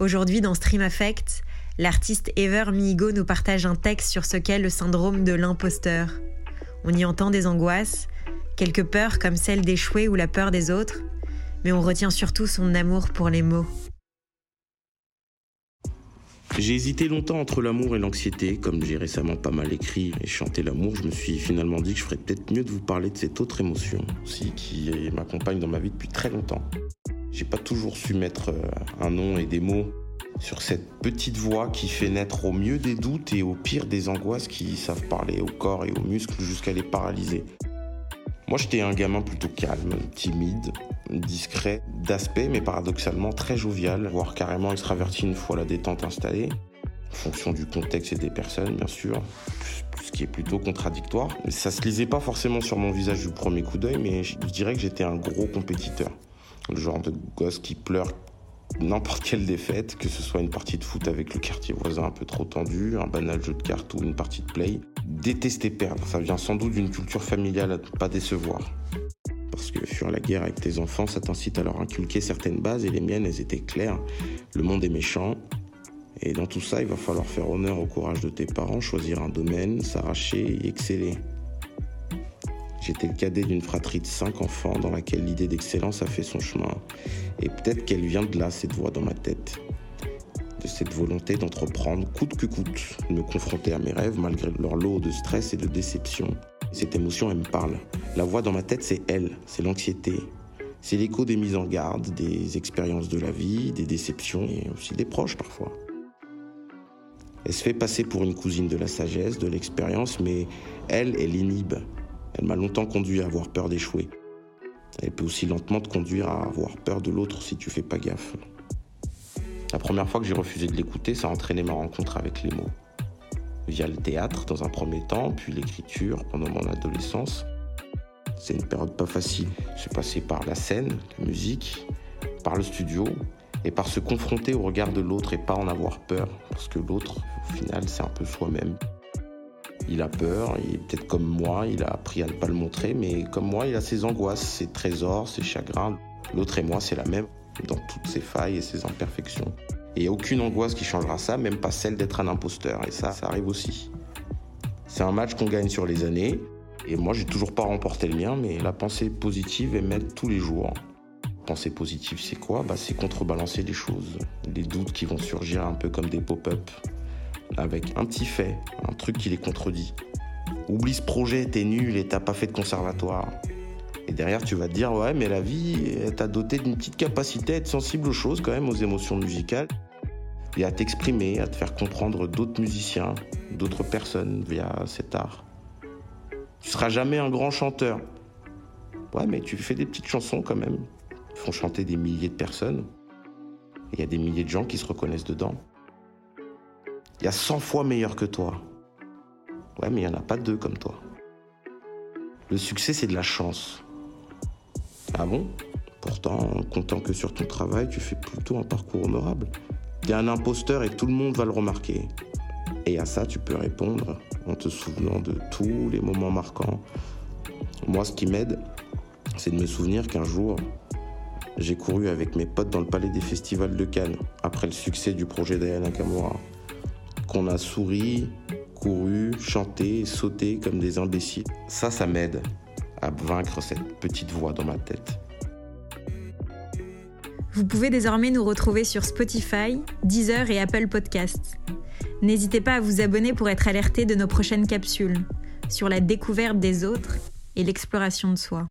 Aujourd'hui, dans Stream Affect, l'artiste Ever Migo nous partage un texte sur ce qu'est le syndrome de l'imposteur. On y entend des angoisses, quelques peurs comme celle d'échouer ou la peur des autres, mais on retient surtout son amour pour les mots. J'ai hésité longtemps entre l'amour et l'anxiété. Comme j'ai récemment pas mal écrit et chanté l'amour, je me suis finalement dit que je ferais peut-être mieux de vous parler de cette autre émotion aussi qui m'accompagne dans ma vie depuis très longtemps. J'ai pas toujours su mettre euh, un nom et des mots sur cette petite voix qui fait naître au mieux des doutes et au pire des angoisses qui savent parler au corps et aux muscles jusqu'à les paralyser. Moi, j'étais un gamin plutôt calme, timide, discret d'aspect, mais paradoxalement très jovial, voire carrément extraverti une fois la détente installée, en fonction du contexte et des personnes, bien sûr, ce qui est plutôt contradictoire. Ça se lisait pas forcément sur mon visage du premier coup d'œil, mais je dirais que j'étais un gros compétiteur. Le genre de gosse qui pleure n'importe quelle défaite, que ce soit une partie de foot avec le quartier voisin un peu trop tendu, un banal jeu de cartes ou une partie de play. Détester perdre, ça vient sans doute d'une culture familiale à ne pas décevoir parce que fuir la guerre avec tes enfants, ça t'incite à leur inculquer certaines bases, et les miennes, elles étaient claires. Le monde est méchant, et dans tout ça, il va falloir faire honneur au courage de tes parents, choisir un domaine, s'arracher et exceller. J'étais le cadet d'une fratrie de cinq enfants dans laquelle l'idée d'excellence a fait son chemin. Et peut-être qu'elle vient de là, cette voix dans ma tête. De cette volonté d'entreprendre coûte que coûte, de me confronter à mes rêves malgré leur lot de stress et de déception. Cette émotion, elle me parle. La voix dans ma tête, c'est elle, c'est l'anxiété. C'est l'écho des mises en garde, des expériences de la vie, des déceptions et aussi des proches parfois. Elle se fait passer pour une cousine de la sagesse, de l'expérience, mais elle, elle inhibe. Elle m'a longtemps conduit à avoir peur d'échouer. Elle peut aussi lentement te conduire à avoir peur de l'autre si tu fais pas gaffe. La première fois que j'ai refusé de l'écouter, ça a entraîné ma rencontre avec les mots via le théâtre dans un premier temps, puis l'écriture pendant mon adolescence. C'est une période pas facile. Suis passé par la scène, la musique, par le studio et par se confronter au regard de l'autre et pas en avoir peur. Parce que l'autre, au final, c'est un peu soi-même. Il a peur, il est peut-être comme moi, il a appris à ne pas le montrer, mais comme moi, il a ses angoisses, ses trésors, ses chagrins. L'autre et moi, c'est la même, dans toutes ses failles et ses imperfections. Et aucune angoisse qui changera ça, même pas celle d'être un imposteur. Et ça, ça arrive aussi. C'est un match qu'on gagne sur les années. Et moi, j'ai toujours pas remporté le mien, mais la pensée positive est mettre tous les jours. Pensée positive, c'est quoi? Bah, C'est contrebalancer les choses. Les doutes qui vont surgir un peu comme des pop-up. Avec un petit fait, un truc qui les contredit. Oublie ce projet, t'es nul et t'as pas fait de conservatoire. Et derrière, tu vas te dire, ouais, mais la vie t'a doté d'une petite capacité à être sensible aux choses, quand même, aux émotions musicales et à t'exprimer, à te faire comprendre d'autres musiciens, d'autres personnes via cet art. Tu seras jamais un grand chanteur. Ouais, mais tu fais des petites chansons quand même. Ils font chanter des milliers de personnes. Il y a des milliers de gens qui se reconnaissent dedans. Il y a 100 fois meilleur que toi. Ouais, mais il n'y en a pas deux comme toi. Le succès, c'est de la chance. Ah bon? Pourtant, en comptant que sur ton travail, tu fais plutôt un parcours honorable. T'es un imposteur et tout le monde va le remarquer. Et à ça, tu peux répondre en te souvenant de tous les moments marquants. Moi, ce qui m'aide, c'est de me souvenir qu'un jour, j'ai couru avec mes potes dans le palais des festivals de Cannes, après le succès du projet d'Ayana Nakamura. Qu'on a souri, couru, chanté, sauté comme des imbéciles. Ça, ça m'aide à vaincre cette petite voix dans ma tête. Vous pouvez désormais nous retrouver sur Spotify, Deezer et Apple Podcasts. N'hésitez pas à vous abonner pour être alerté de nos prochaines capsules sur la découverte des autres et l'exploration de soi.